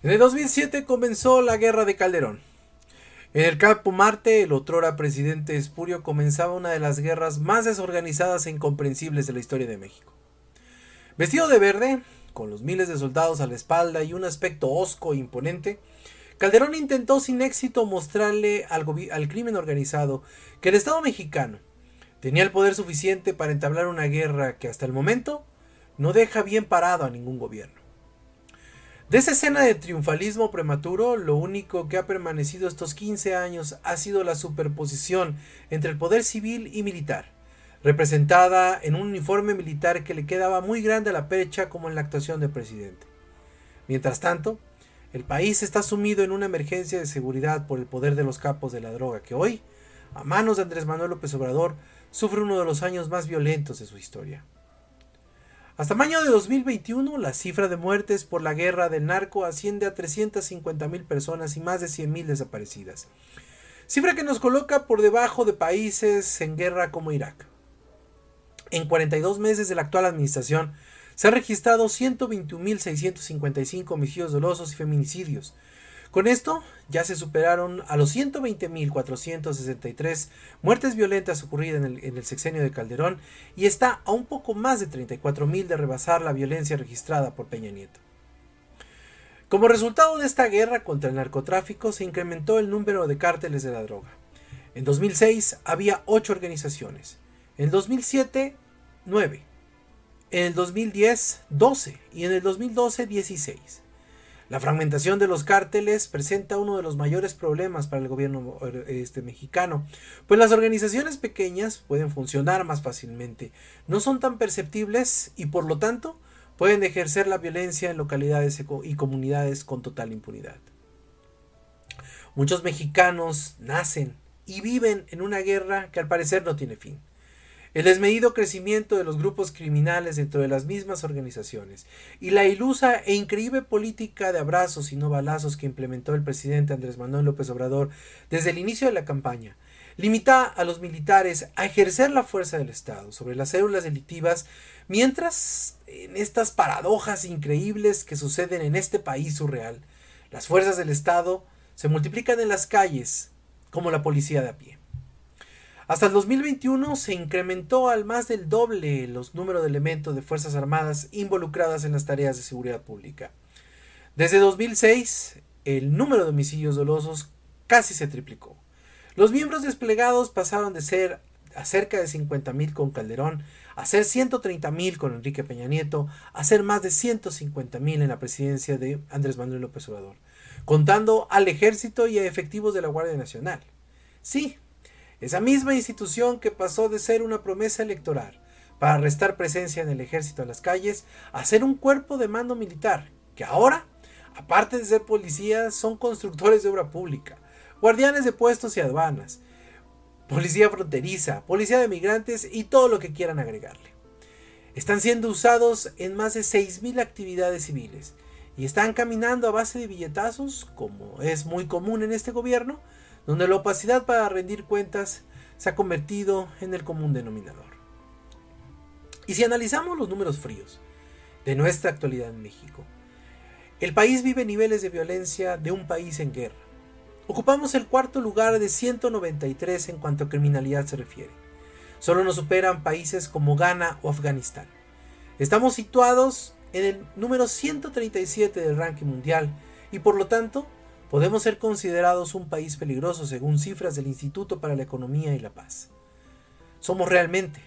En el 2007 comenzó la guerra de Calderón. En el campo Marte, el otrora presidente Espurio comenzaba una de las guerras más desorganizadas e incomprensibles de la historia de México. Vestido de verde, con los miles de soldados a la espalda y un aspecto hosco e imponente, Calderón intentó sin éxito mostrarle al, al crimen organizado que el Estado mexicano tenía el poder suficiente para entablar una guerra que hasta el momento no deja bien parado a ningún gobierno. De esa escena de triunfalismo prematuro, lo único que ha permanecido estos 15 años ha sido la superposición entre el poder civil y militar, representada en un uniforme militar que le quedaba muy grande a la pecha como en la actuación del presidente. Mientras tanto, el país está sumido en una emergencia de seguridad por el poder de los capos de la droga que hoy, a manos de Andrés Manuel López Obrador, sufre uno de los años más violentos de su historia. Hasta mayo de 2021, la cifra de muertes por la guerra del narco asciende a 350 mil personas y más de 100 mil desaparecidas. Cifra que nos coloca por debajo de países en guerra como Irak. En 42 meses de la actual administración, se han registrado 121.655 homicidios dolosos y feminicidios, con esto ya se superaron a los 120.463 muertes violentas ocurridas en el, sexenio de Calderón y está a un poco más de 34.000 de rebasar la violencia registrada por Peña Nieto. Como resultado de esta guerra contra el narcotráfico se incrementó el número de cárteles de la droga. En 2006 había 8 organizaciones, en 2007 9, en el 2010 12 y en el 2012 16. La fragmentación de los cárteles presenta uno de los mayores problemas para el gobierno este, mexicano, pues las organizaciones pequeñas pueden funcionar más fácilmente, no son tan perceptibles y por lo tanto pueden ejercer la violencia en localidades y comunidades con total impunidad. Muchos mexicanos nacen y viven en una guerra que al parecer no tiene fin. El desmedido crecimiento de los grupos criminales dentro de las mismas organizaciones y la ilusa e increíble política de abrazos y no balazos que implementó el presidente Andrés Manuel López Obrador desde el inicio de la campaña limita a los militares a ejercer la fuerza del Estado sobre las células delictivas, mientras en estas paradojas increíbles que suceden en este país surreal, las fuerzas del Estado se multiplican en las calles como la policía de a pie. Hasta el 2021 se incrementó al más del doble los números de elementos de Fuerzas Armadas involucradas en las tareas de seguridad pública. Desde 2006, el número de homicidios dolosos casi se triplicó. Los miembros desplegados pasaron de ser a cerca de 50.000 con Calderón, a ser 130.000 con Enrique Peña Nieto, a ser más de 150.000 en la presidencia de Andrés Manuel López Obrador, contando al ejército y a efectivos de la Guardia Nacional. Sí, esa misma institución que pasó de ser una promesa electoral para restar presencia en el ejército a las calles a ser un cuerpo de mando militar, que ahora, aparte de ser policías, son constructores de obra pública, guardianes de puestos y aduanas, policía fronteriza, policía de migrantes y todo lo que quieran agregarle. Están siendo usados en más de 6.000 actividades civiles y están caminando a base de billetazos, como es muy común en este gobierno, donde la opacidad para rendir cuentas se ha convertido en el común denominador. Y si analizamos los números fríos de nuestra actualidad en México, el país vive niveles de violencia de un país en guerra. Ocupamos el cuarto lugar de 193 en cuanto a criminalidad se refiere. Solo nos superan países como Ghana o Afganistán. Estamos situados en el número 137 del ranking mundial y por lo tanto podemos ser considerados un país peligroso según cifras del Instituto para la Economía y la Paz. Somos realmente,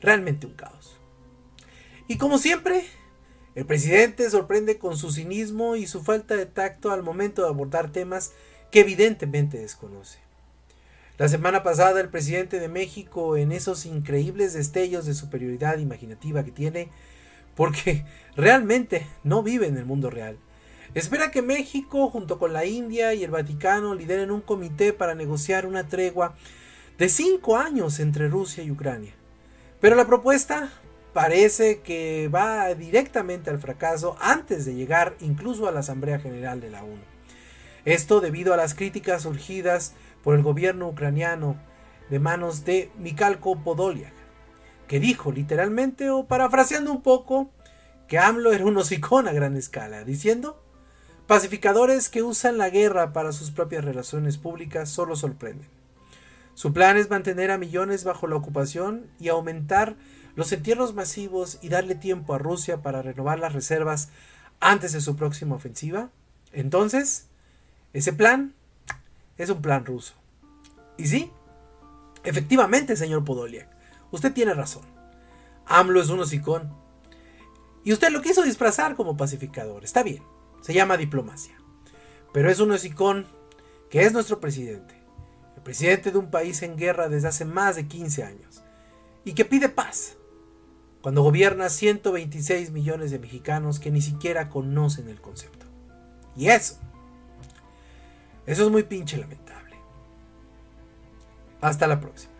realmente un caos. Y como siempre, el presidente sorprende con su cinismo y su falta de tacto al momento de abordar temas que evidentemente desconoce. La semana pasada el presidente de México en esos increíbles destellos de superioridad imaginativa que tiene, porque realmente no vive en el mundo real, Espera que México, junto con la India y el Vaticano, lideren un comité para negociar una tregua de cinco años entre Rusia y Ucrania. Pero la propuesta parece que va directamente al fracaso antes de llegar incluso a la Asamblea General de la ONU. Esto debido a las críticas surgidas por el gobierno ucraniano de manos de Mikhailo Podolyak, que dijo literalmente o parafraseando un poco que AMLO era un hocicón a gran escala, diciendo Pacificadores que usan la guerra para sus propias relaciones públicas solo sorprenden. Su plan es mantener a millones bajo la ocupación y aumentar los entierros masivos y darle tiempo a Rusia para renovar las reservas antes de su próxima ofensiva. Entonces, ese plan es un plan ruso. Y sí, efectivamente, señor Podoliak, usted tiene razón. AMLO es un hocicón. Y usted lo quiso disfrazar como pacificador. Está bien, se llama diplomacia. Pero es un hocicón que es nuestro presidente. El presidente de un país en guerra desde hace más de 15 años. Y que pide paz. Cuando gobierna 126 millones de mexicanos que ni siquiera conocen el concepto. Y eso eso es muy pinche lamentable. Hasta la próxima.